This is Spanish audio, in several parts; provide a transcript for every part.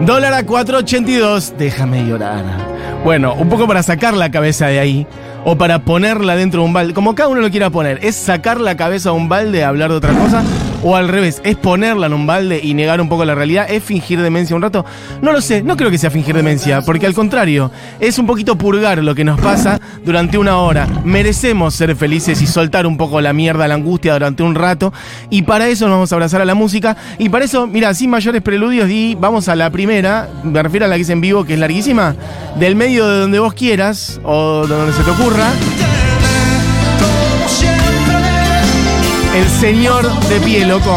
Dólar a 4.82, déjame llorar. Bueno, un poco para sacar la cabeza de ahí o para ponerla dentro de un balde, como cada uno lo quiera poner, es sacar la cabeza de un balde, hablar de otra cosa, o al revés, es ponerla en un balde y negar un poco la realidad, es fingir demencia un rato. No lo sé, no creo que sea fingir demencia, porque al contrario, es un poquito purgar lo que nos pasa durante una hora. Merecemos ser felices y soltar un poco la mierda, la angustia durante un rato, y para eso nos vamos a abrazar a la música, y para eso, mira, sin mayores preludios, y vamos a la primera, me refiero a la que es en vivo, que es larguísima, del medio de donde vos quieras, o de donde se te ocurra. El señor de pie, loco.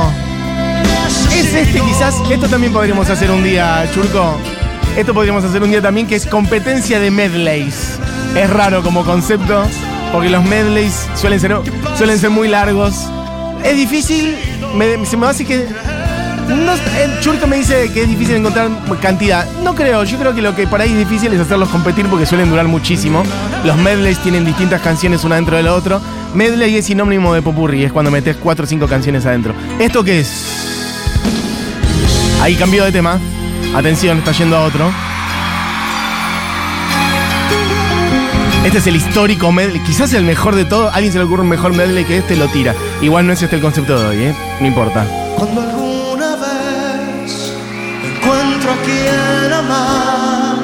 Es este quizás, esto también podríamos hacer un día, Churco. Esto podríamos hacer un día también, que es competencia de medleys. Es raro como concepto, porque los medleys suelen ser, suelen ser muy largos. Es difícil, se me hace que... El Churco me dice que es difícil encontrar cantidad. No creo, yo creo que lo que por ahí es difícil es hacerlos competir porque suelen durar muchísimo. Los medleys tienen distintas canciones una dentro de la otra. Medley es sinónimo de popurrí, es cuando metes cuatro o cinco canciones adentro. ¿Esto qué es? Ahí cambió de tema. Atención, está yendo a otro. Este es el histórico medley, quizás el mejor de todo. Alguien se le ocurre un mejor medley que este, lo tira. Igual no es este el concepto de hoy, ¿eh? No importa. Cuando alguna vez encuentro a quien amar,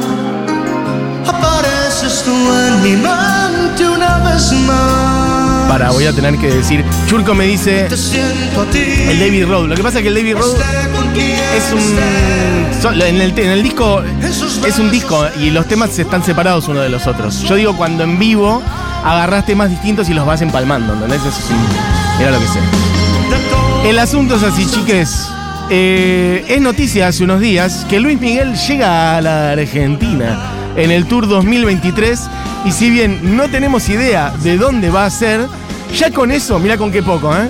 apareces tú en mi mente una vez más. Para, voy a tener que decir. Churco me dice el David Road. Lo que pasa es que el David Road es un. en, el, en el disco es un disco y los temas están separados uno de los otros. Yo digo cuando en vivo agarrás temas distintos y los vas empalmando, ¿entendés? Eso es un. Era lo que sé. El asunto es así, chiques. Eh, es noticia hace unos días que Luis Miguel llega a la Argentina en el Tour 2023 y si bien no tenemos idea de dónde va a ser, ya con eso, mira con qué poco, ¿eh?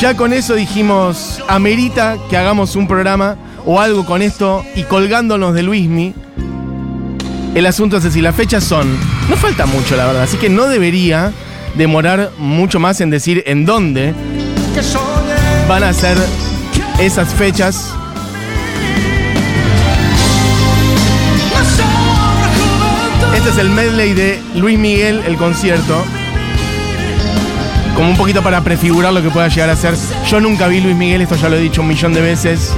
Ya con eso dijimos, amerita que hagamos un programa o algo con esto y colgándonos de Luismi. El asunto es así, las fechas son, no falta mucho la verdad, así que no debería demorar mucho más en decir en dónde van a ser esas fechas. Este es el medley de Luis Miguel, el concierto. Como un poquito para prefigurar lo que pueda llegar a ser. Yo nunca vi Luis Miguel, esto ya lo he dicho un millón de veces.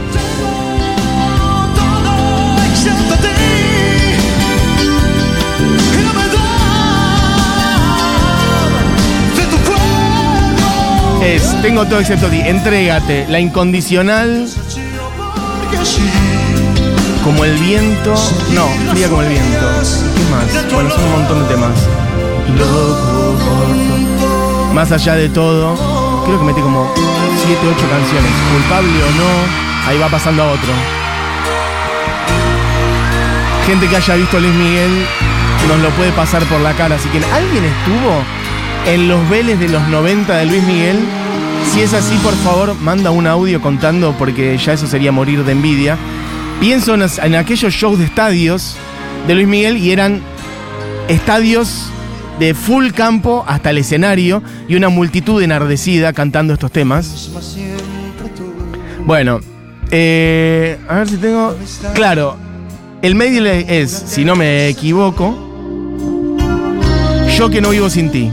Es, tengo todo excepto ti, entrégate, la incondicional, como el viento. No, fría como el viento. ¿Qué más? Bueno, son un montón de temas. Más allá de todo, creo que metí como 7, 8 canciones. Culpable o no, ahí va pasando a otro. Gente que haya visto Luis Miguel nos lo puede pasar por la cara. Así que alguien estuvo en los Vélez de los 90 de Luis Miguel. Si es así, por favor, manda un audio contando porque ya eso sería morir de envidia. Pienso en aquellos shows de estadios de Luis Miguel y eran estadios de full campo hasta el escenario y una multitud enardecida cantando estos temas. Bueno, eh, a ver si tengo. Claro, el medley es, si no me equivoco, Yo que no vivo sin ti.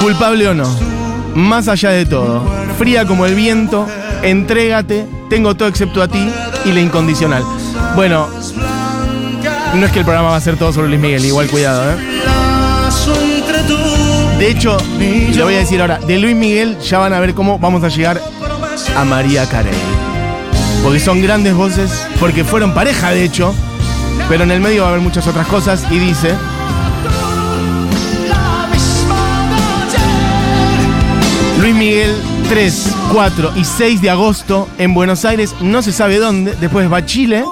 Culpable o no. Más allá de todo. Fría como el viento. Entrégate. Tengo todo excepto a ti. Y la incondicional. Bueno, no es que el programa va a ser todo sobre Luis Miguel. Igual cuidado, ¿eh? De hecho, le voy a decir ahora, de Luis Miguel ya van a ver cómo vamos a llegar a María Carey. Porque son grandes voces, porque fueron pareja de hecho, pero en el medio va a haber muchas otras cosas y dice. Luis Miguel 3, 4 y 6 de agosto en Buenos Aires, no se sabe dónde, después va a Chile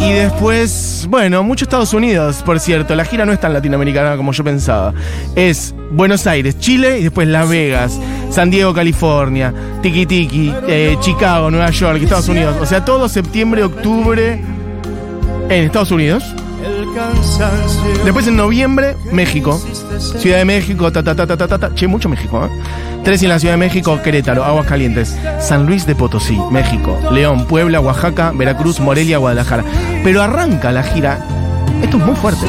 y después, bueno, mucho Estados Unidos, por cierto, la gira no es tan latinoamericana como yo pensaba. Es Buenos Aires, Chile y después Las Vegas, San Diego, California, Tiki Tiki, eh, Chicago, Nueva York, Estados Unidos. O sea, todo septiembre, octubre en Estados Unidos. Después en noviembre, México. Ciudad de México, ta. Che, mucho México, ¿eh? Tres en la Ciudad de México, Querétaro, Aguascalientes, San Luis de Potosí, México, León, Puebla, Oaxaca, Veracruz, Morelia, Guadalajara. Pero arranca la gira. Esto es muy fuerte.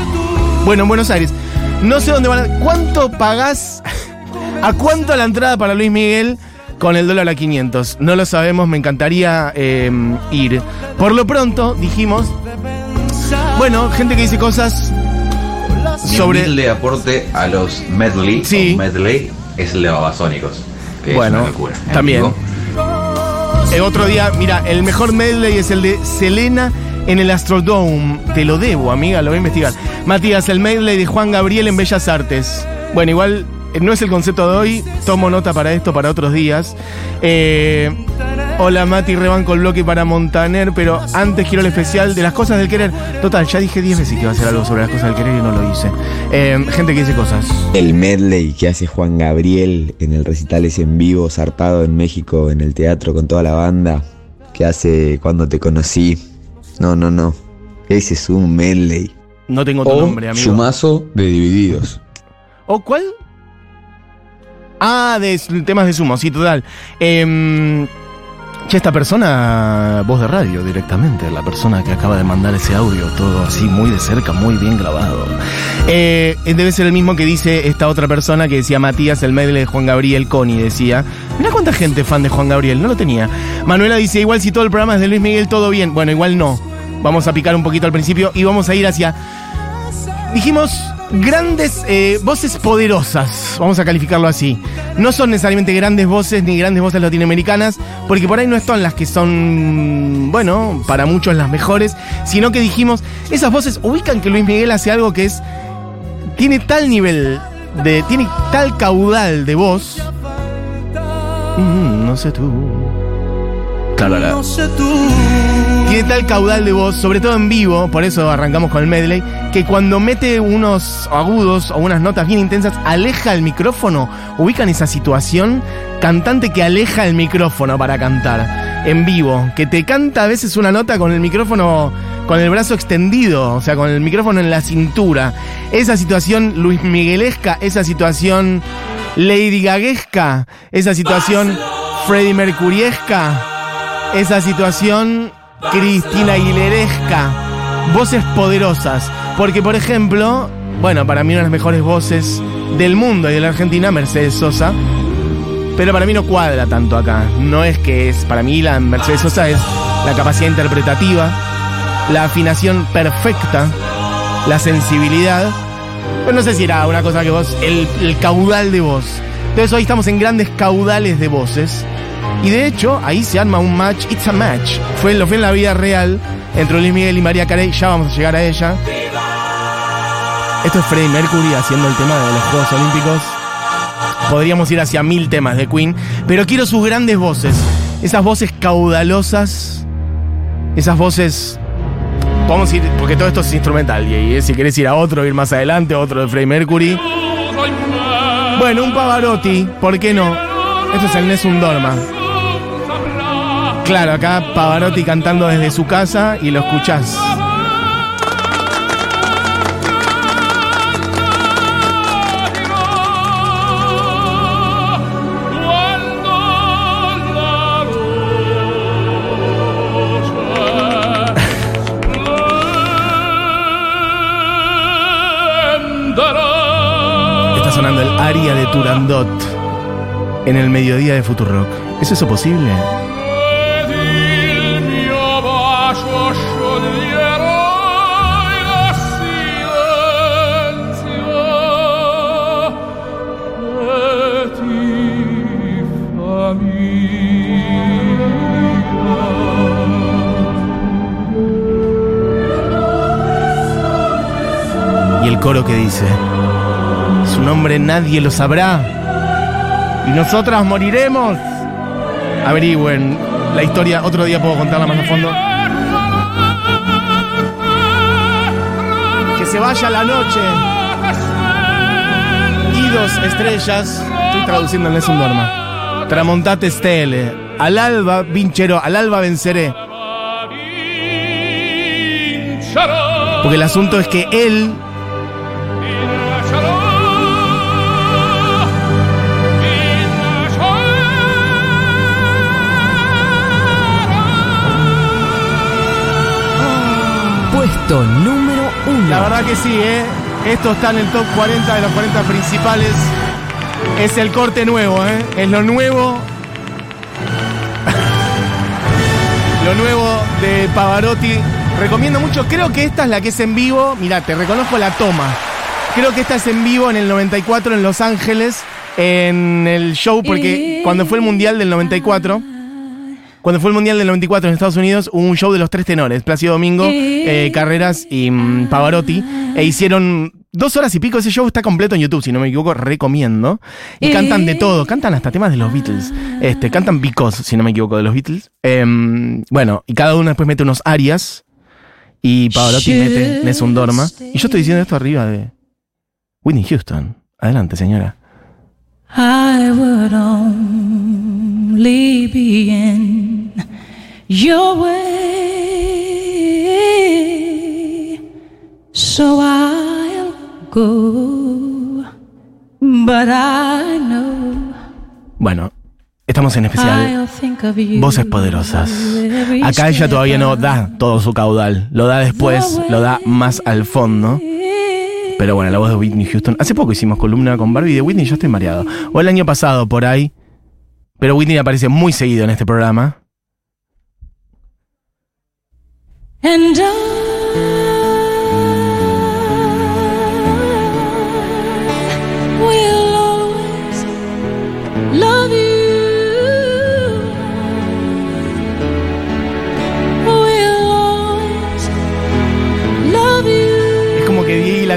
Bueno, en Buenos Aires. No sé dónde van a. ¿Cuánto pagás? ¿A cuánto la entrada para Luis Miguel con el dólar a 500? No lo sabemos, me encantaría eh, ir. Por lo pronto, dijimos. Bueno, gente que dice cosas sobre. humilde aporte a los medley, Sí. o medley es el de Babasónicos. Que Bueno, es una locura. En también. El otro día, mira, el mejor medley es el de Selena en el Astrodome. Te lo debo, amiga, lo voy a investigar. Matías, el medley de Juan Gabriel en Bellas Artes. Bueno, igual eh, no es el concepto de hoy, tomo nota para esto, para otros días. Eh, hola Mati, rebanco el bloque para Montaner, pero antes quiero el especial de las cosas del querer. Total, ya dije 10 veces que iba a hacer algo sobre las cosas del querer y no lo hice. Eh, gente que dice cosas. El medley que hace Juan Gabriel en el recital ese en vivo, zarpado en México, en el teatro con toda la banda, que hace cuando te conocí. No, no, no. Ese es un medley. No tengo tu O nombre, amigo. Chumazo de Divididos. ¿O cuál? Ah, de temas de sumo, sí, total. Em, che, esta persona, voz de radio directamente, la persona que acaba de mandar ese audio, todo así muy de cerca, muy bien grabado. Eh, debe ser el mismo que dice esta otra persona que decía Matías, el medley de Juan Gabriel, Connie decía. Mira cuánta gente fan de Juan Gabriel, no lo tenía. Manuela dice, igual si todo el programa es de Luis Miguel, todo bien. Bueno, igual no. Vamos a picar un poquito al principio y vamos a ir hacia dijimos grandes eh, voces poderosas, vamos a calificarlo así. No son necesariamente grandes voces ni grandes voces latinoamericanas, porque por ahí no están las que son, bueno, para muchos las mejores, sino que dijimos, esas voces ubican que Luis Miguel hace algo que es, tiene tal nivel de, tiene tal caudal de voz. Mm, no sé tú. Claro, la- No sé tú. Tiene tal caudal de voz, sobre todo en vivo, por eso arrancamos con el medley, que cuando mete unos agudos o unas notas bien intensas, aleja el micrófono. Ubican esa situación, cantante que aleja el micrófono para cantar en vivo, que te canta a veces una nota con el micrófono, con el brazo extendido, o sea, con el micrófono en la cintura. Esa situación Luis Miguelesca, esa situación Lady Gaguesca, esa situación Freddie Mercuriesca esa situación Cristina Aguileresca. Voces poderosas. Porque, por ejemplo, bueno, para mí una de las mejores voces del mundo y de la Argentina, Mercedes Sosa. Pero para mí no cuadra tanto acá. No es que es. Para mí la Mercedes Sosa es la capacidad interpretativa, la afinación perfecta, la sensibilidad. Pero no sé si era una cosa que vos. El, el caudal de voz. Entonces hoy estamos en grandes caudales de voces. Y de hecho, ahí se arma un match, it's a match. Fue, lo fue en la vida real entre Luis Miguel y María Carey, ya vamos a llegar a ella. Esto es Freddie Mercury haciendo el tema de los Juegos Olímpicos. Podríamos ir hacia mil temas de Queen, pero quiero sus grandes voces. Esas voces caudalosas, esas voces... Vamos a ir, porque todo esto es instrumental, y y si querés ir a otro, ir más adelante, otro de Freddie Mercury. Bueno, un Pavarotti, ¿por qué no? Esto es el Nessun Dorma. Claro, acá Pavarotti cantando desde su casa y lo escuchás. Está sonando el aria de Turandot en el mediodía de Futurock. ¿Es eso posible? Coro que dice, su nombre nadie lo sabrá y nosotras moriremos. Averigüen la historia, otro día puedo contarla más a fondo. Que se vaya la noche y dos estrellas. Estoy traduciendo en Nessun Dorma. Tramontate stelle. Al alba vincerò, al alba venceré. Porque el asunto es que él Puesto número uno. La verdad que sí, ¿eh? Esto está en el top 40 de los 40 principales. Es el corte nuevo, ¿eh? Es lo nuevo. lo nuevo de Pavarotti. Recomiendo mucho. Creo que esta es la que es en vivo. Mirá, te reconozco la toma. Creo que esta es en vivo en el 94 en Los Ángeles. En el show, porque cuando fue el Mundial del 94. Cuando fue el Mundial del 94 en Estados Unidos, hubo un show de los tres tenores, Plácido Domingo, eh, Carreras y mm, Pavarotti, e hicieron dos horas y pico. Ese show está completo en YouTube, si no me equivoco, recomiendo. Y cantan de todo, cantan hasta temas de los Beatles. Este, cantan Because, si no me equivoco, de los Beatles. Em, bueno, y cada uno después mete unos arias. Y Pavarotti mete Nessun Dorma. Y yo estoy diciendo esto arriba de Whitney Houston. Adelante, señora. I would only be in your way, so I'll go. But I know Bueno, estamos en especial. Voces poderosas. Acá ella todavía no da todo su caudal. Lo da después, lo da más al fondo. Pero bueno, la voz de Whitney Houston. Hace poco hicimos columna con Barbie de Whitney yo estoy mareado. O el año pasado, por ahí. Pero Whitney aparece muy seguido en este programa.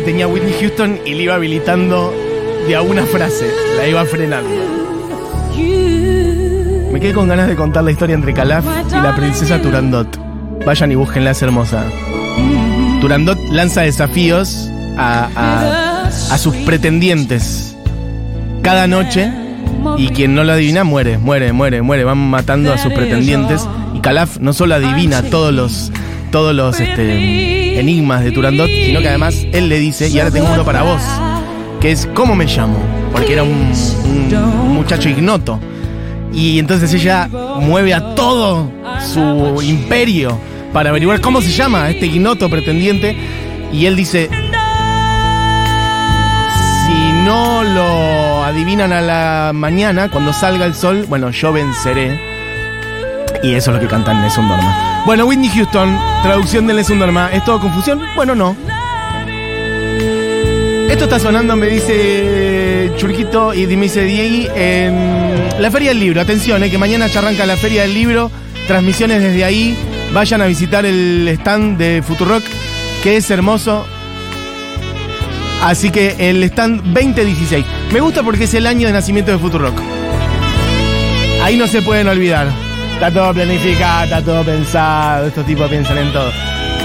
Tenía Whitney Houston y le iba habilitando de a una frase. La iba frenando. Me quedé con ganas de contar la historia entre Calaf y la princesa Turandot. Vayan y búsquenla, es hermosa. Turandot lanza desafíos a, a- a sus pretendientes cada noche y quien no lo adivina muere, muere, muere, muere. Van matando a sus pretendientes y Calaf no solo adivina todos los, todos los este, enigmas de Turandot, sino que además él le dice, y ahora tengo uno para vos, que es ¿cómo me llamo? Porque era un, un muchacho ignoto. Y entonces ella mueve a todo su imperio para averiguar cómo se llama este ignoto pretendiente. Y él dice, si no lo adivinan a la mañana, cuando salga el sol, bueno, yo venceré. Y eso es lo que cantan Nessun Dorma. Bueno, Whitney Houston, traducción de Nessun Dorma. ¿Es todo confusión? Bueno, no. Esto está sonando, me dice Churquito y me dice Diegui, en la Feria del Libro. Atención, eh, que mañana ya arranca la Feria del Libro. Transmisiones desde ahí. Vayan a visitar el stand de Futurock, que es hermoso. Así que el stand 2016. Me gusta porque es el año de nacimiento de Futurock. Ahí no se pueden olvidar. Está todo planificado, está todo pensado. Estos tipos piensan en todo.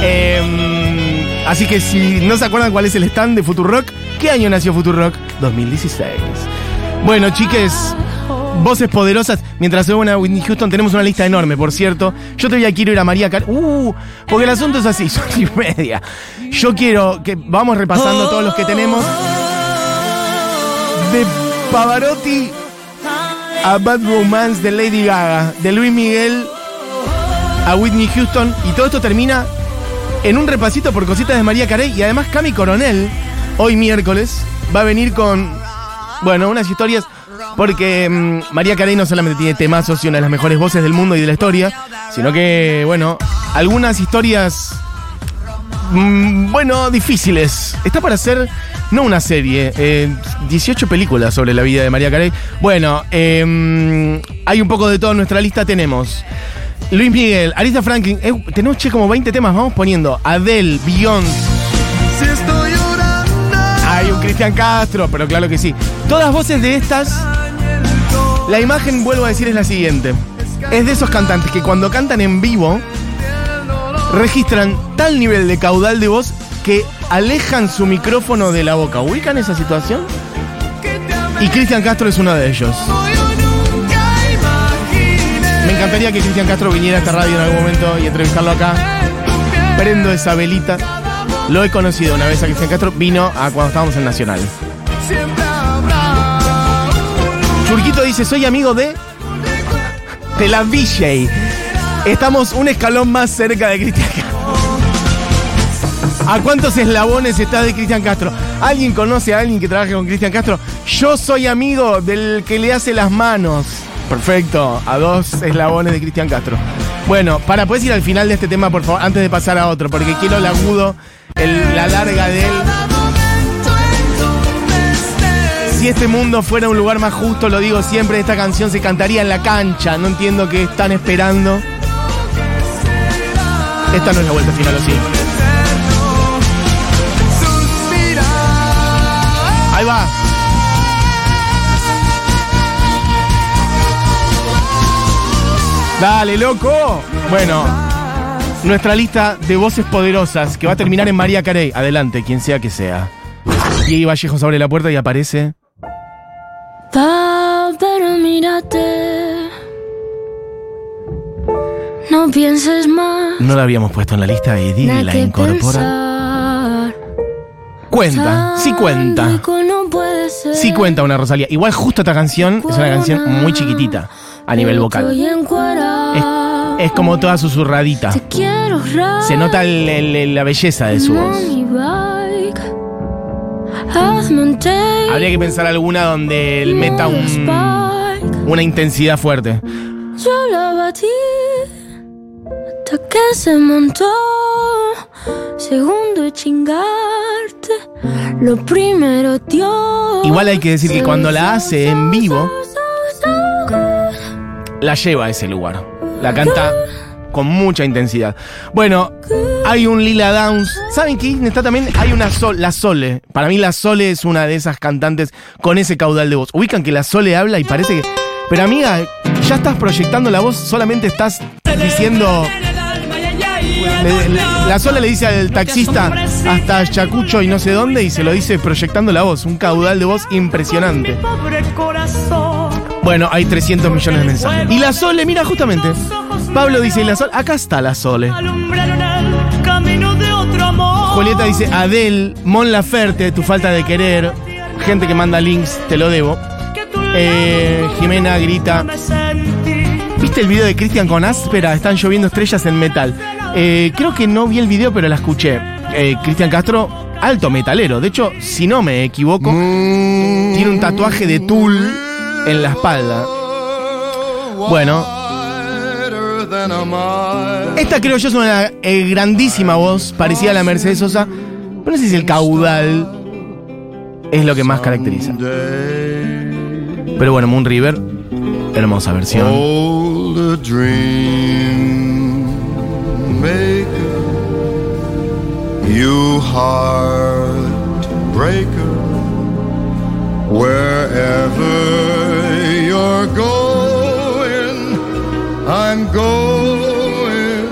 Em, así que si no se acuerdan cuál es el stand de Futurock, ¿qué año nació Futurock? 2016. Bueno, chiques, voces poderosas. Mientras se una Whitney Houston, tenemos una lista enorme, por cierto. Yo todavía quiero ir a María Car Uh, porque el asunto es así, son y media. Yo quiero que vamos repasando todos los que tenemos. De Pavarotti a Bad Romance de Lady Gaga, de Luis Miguel a Whitney Houston. Y todo esto termina en un repasito por cositas de María Carey. Y además Cami Coronel, hoy miércoles, va a venir con, bueno, unas historias. Porque mm, María Carey no solamente tiene temazos y una de las mejores voces del mundo y de la historia, sino que, bueno, algunas historias, mm, bueno, difíciles. Está para hacer, no una serie, eh, 18 películas sobre la vida de María Carey. Bueno, eh, hay un poco de todo en nuestra lista. Tenemos Luis Miguel, Arista Franklin. eh, tenemos, che, como 20 temas. Vamos poniendo Adele, Beyoncé. Hay un Cristian Castro, pero claro que sí. Todas voces de estas. La imagen, vuelvo a decir, es la siguiente. Es de esos cantantes que cuando cantan en vivo registran tal nivel de caudal de voz que alejan su micrófono de la boca. ¿Ubican esa situación? Y Cristian Castro es uno de ellos. Me encantaría que Cristian Castro viniera a esta radio en algún momento y entrevistarlo acá. Prendo esa velita. Lo he conocido una vez a Cristian Castro, vino a cuando estábamos en Nacional. Churquito dice, soy amigo de... De la VJ. Estamos un escalón más cerca de Cristian Castro. ¿A cuántos eslabones está de Cristian Castro? ¿Alguien conoce a alguien que trabaje con Cristian Castro? Yo soy amigo del que le hace las manos. Perfecto, a dos eslabones de Cristian Castro. Bueno, para puedes ir al final de este tema, por favor, antes de pasar a otro, porque quiero el agudo, la larga de él. Si este mundo fuera un lugar más justo, lo digo siempre, esta canción se cantaría en la cancha. No entiendo qué están esperando. Esta no es la vuelta final, ¿o sí? Ahí va. Dale, loco. Bueno, nuestra lista de voces poderosas que va a terminar en María Carey. Adelante, quien sea que sea. Y ahí Vallejo abre la puerta y aparece. Mírate. No pienses más. No la habíamos puesto en la lista y Didi la incorpora. pensar. Cuenta, sí cuenta. Rico no puede ser. Sí cuenta una Rosalía. Igual justo esta canción es una canción muy chiquitita a nivel vocal. Es, es como toda susurradita. Se nota el- el- el- la belleza de su voz. Habría que pensar alguna donde él meta un, una intensidad fuerte. Yo la batí hasta que se montó. Segundo chingarte, lo primero Dios. Igual hay que decir que cuando la hace en vivo, la lleva a ese lugar. La canta con mucha intensidad. Bueno, hay un Lila Downs. ¿Saben quién está también? Hay una Sol, la Sole. Para mí la Sole es una de esas cantantes con ese caudal de voz. Ubican que la Sole habla y parece que... Pero amiga, ya estás proyectando la voz, solamente estás diciendo... Le- le- la Sole le dice al taxista hasta Chacucho y no sé dónde y se lo dice proyectando la voz. Un caudal de voz impresionante. Bueno, hay 300 millones de mensajes. Y la Sole, mira, justamente. Pablo dice, ¿y la Sole? Acá está la Sole. Julieta dice, Adel, Mon Laferte, tu falta de querer. Gente que manda links, te lo debo. Eh, Jimena grita. ¿Viste el video de Cristian con áspera? Están lloviendo estrellas en metal. Eh, creo que no vi el video, pero la escuché. Eh, Cristian Castro, alto metalero. De hecho, si no me equivoco, tiene un tatuaje de tul en la espalda. Bueno, esta creo yo es una eh, grandísima voz, parecida a la Mercedes Sosa. Pero no sé si el caudal es lo que más caracteriza. Pero bueno, Moon River, hermosa versión. You heartbreaker, wherever you're going, I'm going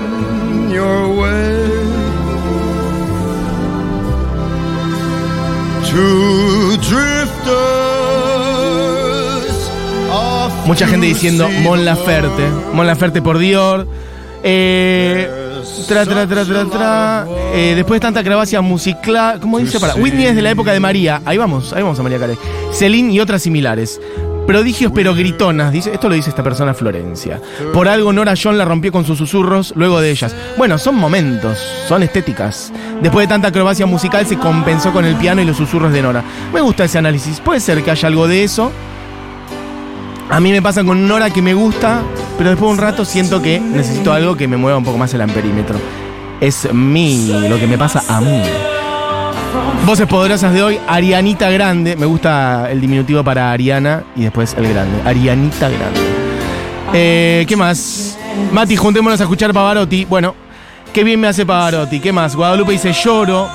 your way. Two drifters Mucha gente to diciendo Mon Laferte. Mon Laferte por Dior. Eh, tra, tra. Eh, después de tanta acrobacia musical. ¿Cómo dice? Para. Whitney es de la época de María. Ahí vamos, ahí vamos a María Carey. Celine y otras similares. Prodigios pero gritonas, dice, esto lo dice esta persona Florencia. Por algo Nora John la rompió con sus susurros luego de ellas. Bueno, son momentos, son estéticas. Después de tanta acrobacia musical se compensó con el piano y los susurros de Nora. Me gusta ese análisis, puede ser que haya algo de eso. A mí me pasa con Nora que me gusta, pero después de un rato siento que necesito algo que me mueva un poco más el amperímetro. Es mí, lo que me pasa a mí. Voces poderosas de hoy, Arianita Grande. Me gusta el diminutivo para Ariana y después el grande. Arianita Grande. Eh, ¿Qué más? Mati, juntémonos a escuchar Pavarotti. Bueno, qué bien me hace Pavarotti. ¿Qué más? Guadalupe dice lloro.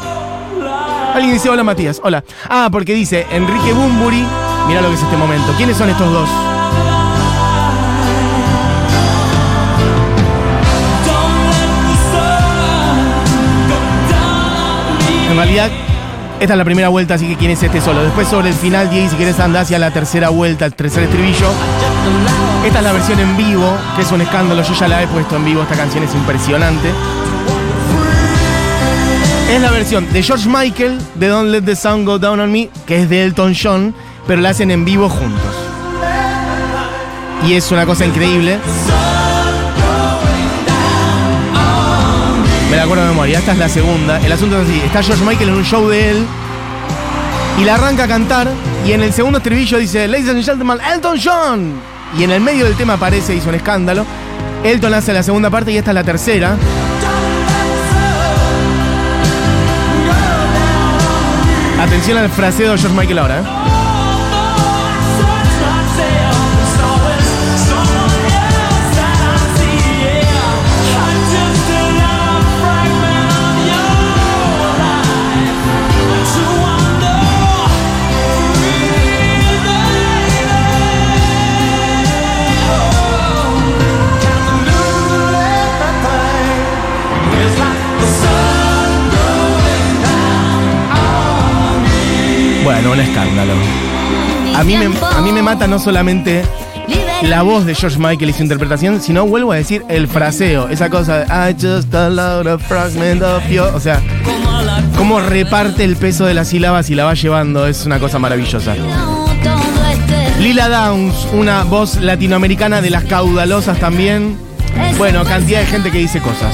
Alguien dice hola Matías. Hola. Ah, porque dice Enrique Bumburi. Mira lo que es este momento. ¿Quiénes son estos dos? En realidad, esta es la primera vuelta, así que quién es este solo. Después sobre el final, Diego, si quieres andar hacia la tercera vuelta, el tercer estribillo. Esta es la versión en vivo, que es un escándalo. Yo ya la he puesto en vivo, esta canción es impresionante. Es la versión de George Michael de Don't Let the Sun Go Down on Me, que es de Elton John, pero la hacen en vivo juntos. Y es una cosa increíble. Me la acuerdo de memoria, esta es la segunda. El asunto es así, está George Michael en un show de él y la arranca a cantar y en el segundo estribillo dice, Ladies and gentlemen, Elton John. Y en el medio del tema aparece, hizo un escándalo. Elton hace la segunda parte y esta es la tercera. Atención al fraseo de George Michael ahora. ¿eh? Bueno, un escándalo. A mí, me, a mí me mata no solamente la voz de George Michael y su interpretación, sino vuelvo a decir el fraseo, esa cosa de I just allowed a fragment of you. O sea, cómo reparte el peso de las sílabas y la va llevando, es una cosa maravillosa. Lila Downs, una voz latinoamericana de las caudalosas también. Bueno, cantidad de gente que dice cosas.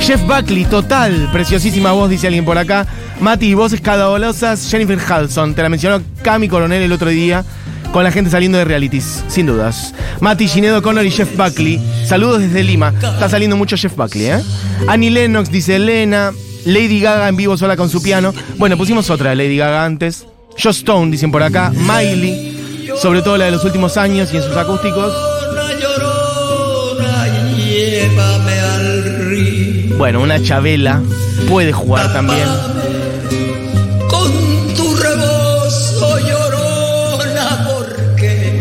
Jeff Buckley, total, preciosísima voz, dice alguien por acá. Mati, voces caudalosas. Jennifer Hudson, te la mencionó Cami Coronel el otro día, con la gente saliendo de realities, sin dudas. Mati, Ginedo Connor y Jeff Buckley, saludos desde Lima. Está saliendo mucho Jeff Buckley, ¿eh? Annie Lennox, dice Elena. Lady Gaga en vivo sola con su piano. Bueno, pusimos otra de Lady Gaga antes. Joss Stone, dicen por acá. Miley, sobre todo la de los últimos años y en sus acústicos. Bueno, una Chabela puede jugar también.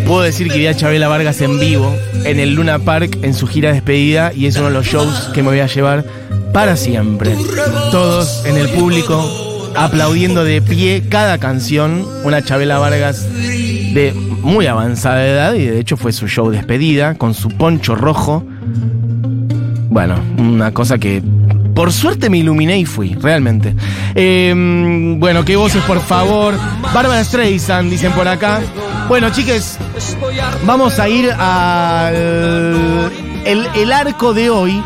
Puedo decir que vi a Chabela Vargas en vivo en el Luna Park en su gira de despedida y es uno de los shows que me voy a llevar para siempre. Todos en el público aplaudiendo de pie cada canción. Una Chabela Vargas de muy avanzada edad y de hecho fue su show de despedida con su poncho rojo. Bueno, una cosa que por suerte me iluminé y fui, realmente. Eh, bueno, qué voces, por favor. Bárbara Streisand, dicen por acá. Bueno, chiques, vamos a ir al el, arco de hoy.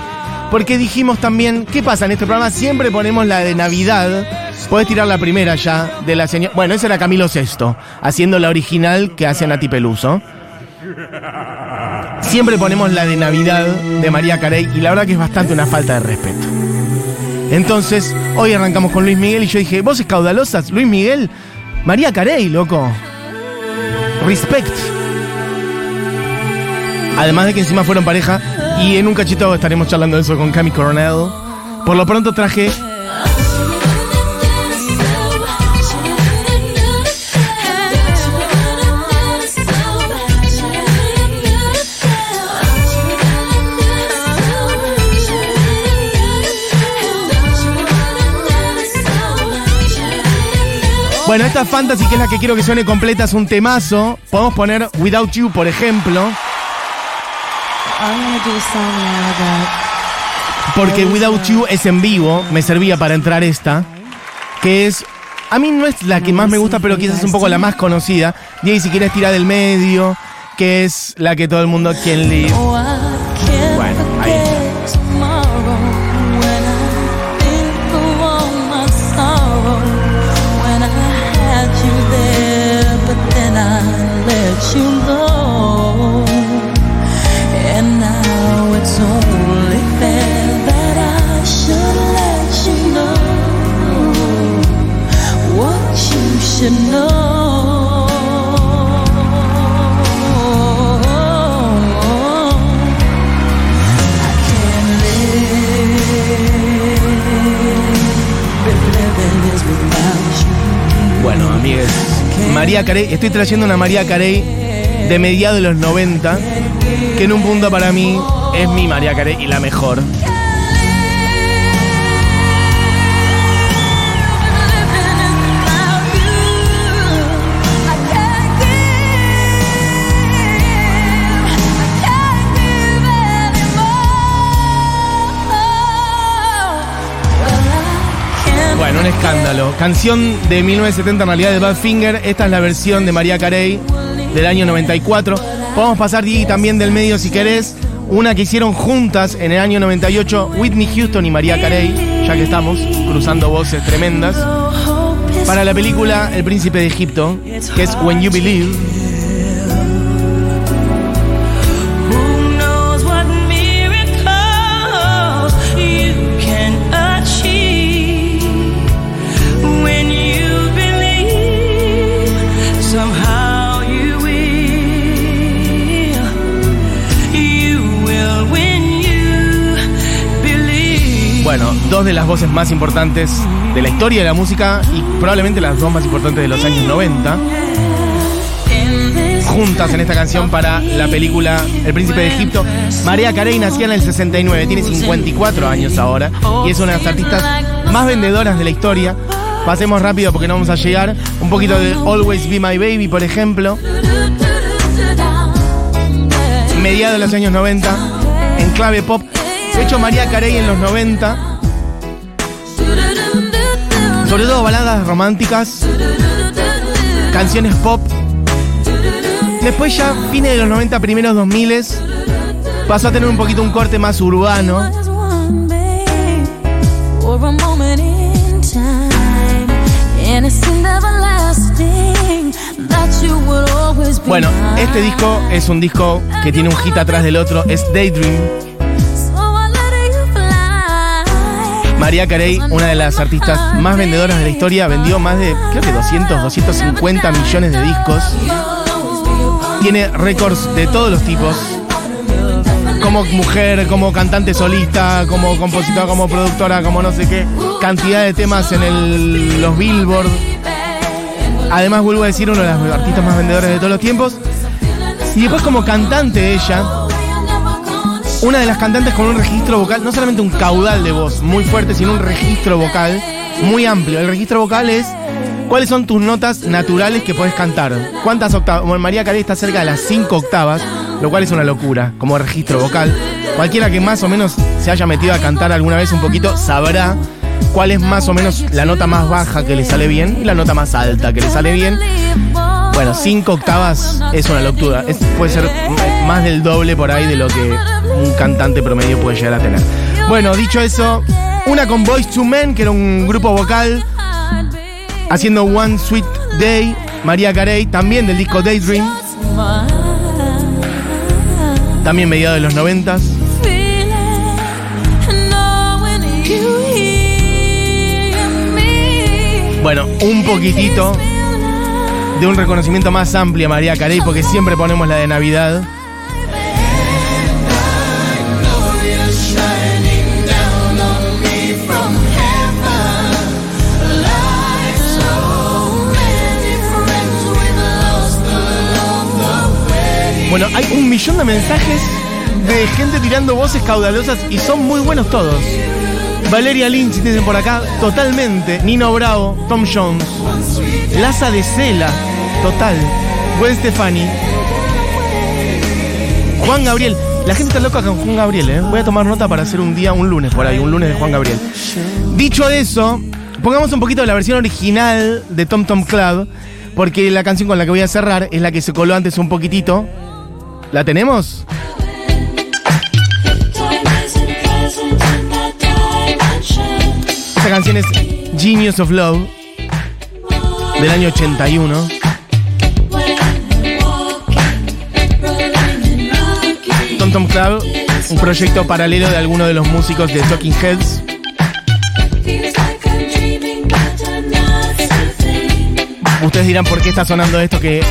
Porque dijimos también, ¿qué pasa en este programa? Siempre ponemos la de Navidad. Podés tirar la primera ya de la señora. Bueno, esa era Camilo Sesto, haciendo la original que hace Nati Peluso. Siempre ponemos la de Navidad de María Carey y la verdad que es bastante una falta de respeto. Entonces, hoy arrancamos con Luis Miguel y yo dije, voces caudalosas, Luis Miguel, María Carey, loco. Respect. Además de que encima fueron pareja y en un cachito estaremos charlando de eso con Cami Coronel. Por lo pronto traje Bueno, esta fantasy que es la que quiero que suene completa es un temazo. Podemos poner Without You, por ejemplo. Porque Without You es en vivo, me servía para entrar esta. Que es. A mí no es la que más me gusta, pero quizás es un poco la más conocida. Y si quieres tirar del medio, que es la que todo el quiere quien live. Bueno, ahí Estoy trayendo una María Carey de mediados de los 90, que en un punto para mí es mi María Carey y la mejor. Escándalo. Canción de 1970 en realidad de Badfinger. Esta es la versión de María Carey del año 94. Podemos pasar Diego, también del medio si querés. Una que hicieron juntas en el año 98 Whitney Houston y María Carey, ya que estamos cruzando voces tremendas. Para la película El Príncipe de Egipto, que es When You Believe. Dos de las voces más importantes de la historia de la música y probablemente las dos más importantes de los años 90, In this juntas en esta canción para la película El Príncipe de Egipto. María Carey nacía en el 69, tiene 54 años ahora y es una de las artistas más vendedoras de la historia. Pasemos rápido porque no vamos a llegar. Un poquito de Always Be My Baby, por ejemplo. Mediados de los años 90, en clave pop. De hecho, María Carey en los 90 sobre todo baladas románticas, canciones pop. Después ya, fines de los 90, primeros 2000, pasó a tener un poquito un corte más urbano. Bueno, este disco es un disco que tiene un hit atrás del otro, es Daydream. María Carey, una de las artistas más vendedoras de la historia, vendió más de, creo que 200, 250 millones de discos. Tiene récords de todos los tipos. Como mujer, como cantante solista, como compositora, como productora, como no sé qué. Cantidad de temas en los Billboard. Además, vuelvo a decir, uno de los artistas más vendedores de todos los tiempos. Y después como cantante ella, una de las cantantes con un registro vocal, no solamente un caudal de voz muy fuerte, sino un registro vocal muy amplio. El registro vocal es cuáles son tus notas naturales que podés cantar. ¿Cuántas octavas? Bueno, María Carey está cerca de las 5 octavas, lo cual es una locura como registro vocal. Cualquiera que más o menos se haya metido a cantar alguna vez un poquito sabrá cuál es más o menos la nota más baja que le sale bien y la nota más alta que le sale bien. Bueno, 5 octavas es una locura. Es- puede ser más del doble por ahí de lo que un cantante promedio puede llegar a tener. Bueno, dicho eso, una con Boys to Men, que era un grupo vocal, haciendo One Sweet Day, María Carey, también del disco Daydream, también mediados de los noventas. Bueno, un poquitito de un reconocimiento más amplio a María Carey, porque siempre ponemos la de Navidad. Bueno, hay un millón de mensajes de gente tirando voces caudalosas y son muy buenos todos. Valeria Lynch, dicen por acá, totalmente. Nino Bravo, Tom Jones. Laza de Cela, total. Gwen Stefani. Juan Gabriel. La gente está loca con Juan Gabriel, ¿eh? Voy a tomar nota para hacer un día, un lunes por ahí, un lunes de Juan Gabriel. Dicho eso, pongamos un poquito de la versión original de Tom Tom Club, porque la canción con la que voy a cerrar es la que se coló antes un poquitito. ¿La tenemos? Esta canción es Genius of Love del año 81. Tom Tom Club, un proyecto paralelo de alguno de los músicos de Talking Heads. Ustedes dirán por qué está sonando esto, que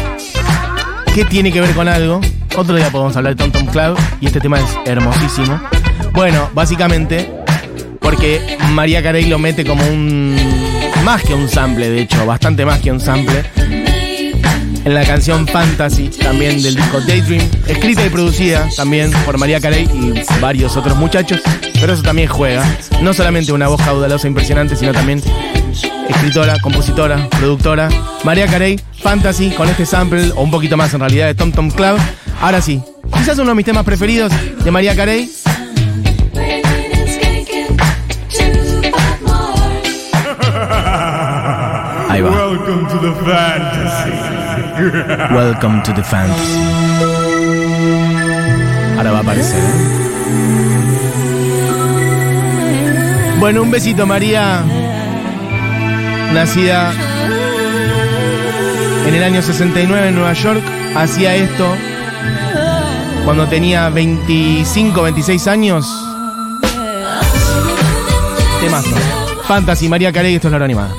¿qué tiene que ver con algo? Otro día podemos hablar de Tom Tom Club y este tema es hermosísimo. Bueno, básicamente porque María Carey lo mete como un más que un sample, de hecho, bastante más que un sample. En la canción Fantasy, también del disco Daydream, escrita y producida también por María Carey y varios otros muchachos, pero eso también juega. No solamente una voz caudalosa impresionante, sino también escritora, compositora, productora. María Carey, Fantasy, con este sample, o un poquito más en realidad, de Tom Tom Club. Ahora sí, quizás uno de mis temas preferidos de María Carey. Ahí va. Welcome to the fantasy. Welcome to the fantasy. Ahora va a aparecer. Bueno, un besito María, nacida en el año 69 en Nueva York, hacía esto cuando tenía 25, 26 años. Temazo. Fantasy, María Carey, esto es la hora animada.